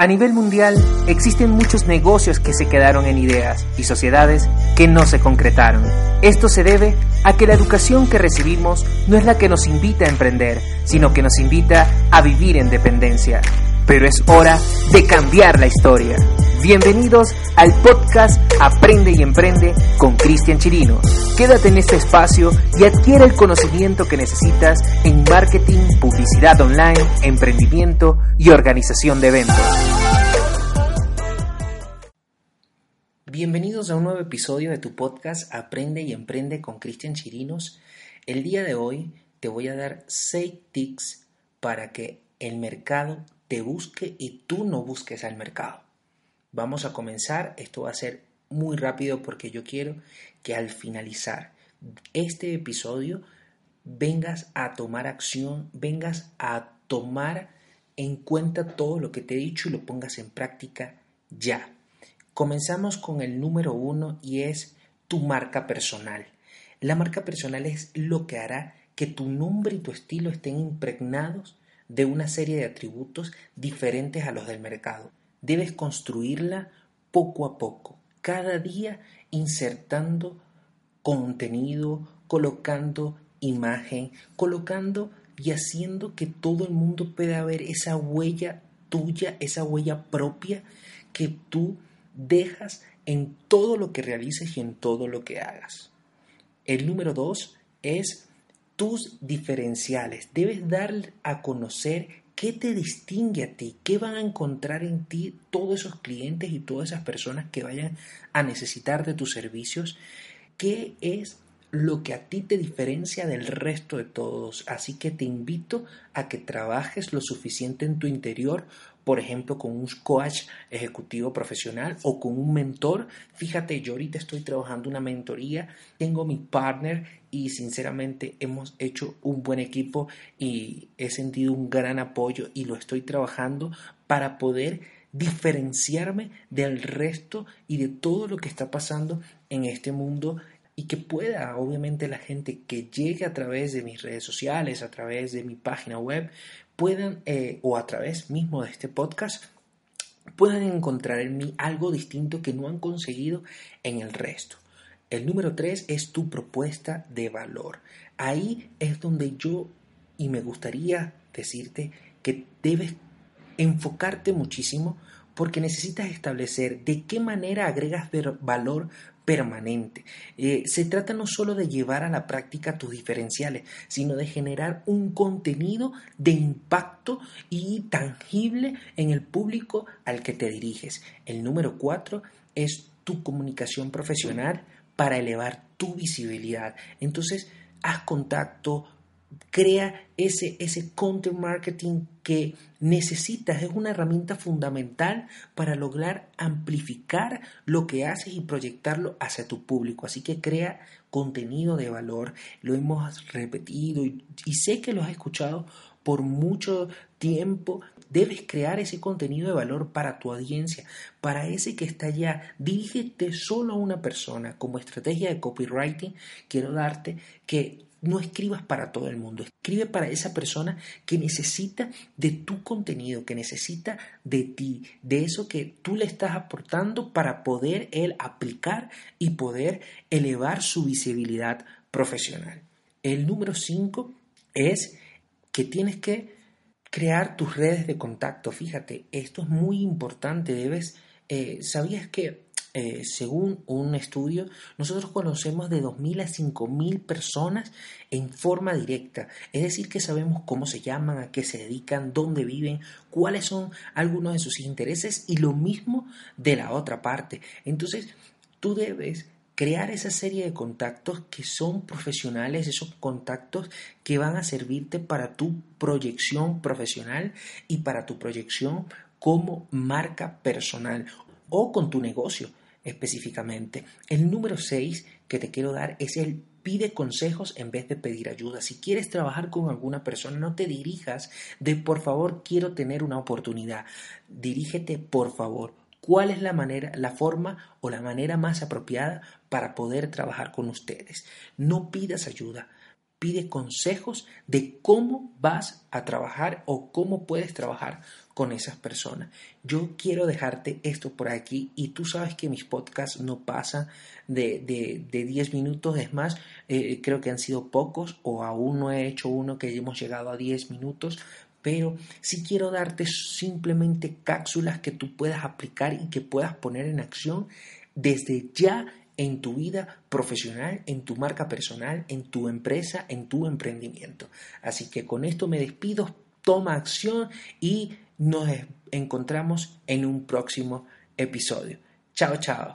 A nivel mundial existen muchos negocios que se quedaron en ideas y sociedades que no se concretaron. Esto se debe a que la educación que recibimos no es la que nos invita a emprender, sino que nos invita a vivir en dependencia. Pero es hora de cambiar la historia. Bienvenidos al podcast Aprende y Emprende con Cristian Chirino. Quédate en este espacio y adquiere el conocimiento que necesitas en marketing, publicidad online, emprendimiento y organización de eventos. Bienvenidos a un nuevo episodio de tu podcast Aprende y Emprende con Cristian Chirinos. El día de hoy te voy a dar 6 tips para que el mercado te busque y tú no busques al mercado. Vamos a comenzar, esto va a ser muy rápido porque yo quiero que al finalizar este episodio vengas a tomar acción, vengas a tomar en cuenta todo lo que te he dicho y lo pongas en práctica ya. Comenzamos con el número uno y es tu marca personal. La marca personal es lo que hará que tu nombre y tu estilo estén impregnados de una serie de atributos diferentes a los del mercado. Debes construirla poco a poco, cada día insertando contenido, colocando imagen, colocando y haciendo que todo el mundo pueda ver esa huella tuya, esa huella propia que tú dejas en todo lo que realices y en todo lo que hagas. El número dos es tus diferenciales. Debes dar a conocer qué te distingue a ti, qué van a encontrar en ti todos esos clientes y todas esas personas que vayan a necesitar de tus servicios, qué es lo que a ti te diferencia del resto de todos. Así que te invito a que trabajes lo suficiente en tu interior, por ejemplo, con un coach ejecutivo profesional o con un mentor. Fíjate, yo ahorita estoy trabajando una mentoría, tengo mi partner y sinceramente hemos hecho un buen equipo y he sentido un gran apoyo y lo estoy trabajando para poder diferenciarme del resto y de todo lo que está pasando en este mundo y que pueda, obviamente, la gente que llegue a través de mis redes sociales, a través de mi página web, puedan, eh, o a través mismo de este podcast, puedan encontrar en mí algo distinto que no han conseguido en el resto. El número tres es tu propuesta de valor. Ahí es donde yo, y me gustaría decirte que debes enfocarte muchísimo porque necesitas establecer de qué manera agregas valor permanente. Eh, se trata no solo de llevar a la práctica tus diferenciales, sino de generar un contenido de impacto y tangible en el público al que te diriges. El número cuatro es tu comunicación profesional para elevar tu visibilidad. Entonces, haz contacto, crea ese, ese content marketing que necesitas. Es una herramienta fundamental para lograr amplificar lo que haces y proyectarlo hacia tu público. Así que crea contenido de valor. Lo hemos repetido y, y sé que lo has escuchado por mucho tiempo. Debes crear ese contenido de valor para tu audiencia, para ese que está allá. Dirígete solo a una persona. Como estrategia de copywriting, quiero darte que no escribas para todo el mundo, escribe para esa persona que necesita de tu contenido, que necesita de ti, de eso que tú le estás aportando para poder él aplicar y poder elevar su visibilidad profesional. El número 5 es que tienes que crear tus redes de contacto. Fíjate, esto es muy importante. Debes, eh, ¿sabías que eh, según un estudio, nosotros conocemos de 2.000 a 5.000 personas en forma directa. Es decir, que sabemos cómo se llaman, a qué se dedican, dónde viven, cuáles son algunos de sus intereses y lo mismo de la otra parte. Entonces, tú debes crear esa serie de contactos que son profesionales, esos contactos que van a servirte para tu proyección profesional y para tu proyección como marca personal o con tu negocio específicamente. El número 6 que te quiero dar es el pide consejos en vez de pedir ayuda. Si quieres trabajar con alguna persona, no te dirijas de por favor quiero tener una oportunidad. Dirígete por favor. ¿Cuál es la manera, la forma o la manera más apropiada para poder trabajar con ustedes? No pidas ayuda pide consejos de cómo vas a trabajar o cómo puedes trabajar con esas personas. Yo quiero dejarte esto por aquí y tú sabes que mis podcasts no pasan de, de, 10 minutos, es más, eh, creo que han sido pocos o aún no he hecho uno que hemos llegado a 10 minutos, pero sí quiero darte simplemente cápsulas que tú puedas aplicar y que puedas poner en acción desde ya en tu vida profesional, en tu marca personal, en tu empresa, en tu emprendimiento. Así que con esto me despido, toma acción y nos encontramos en un próximo episodio. Chao, chao.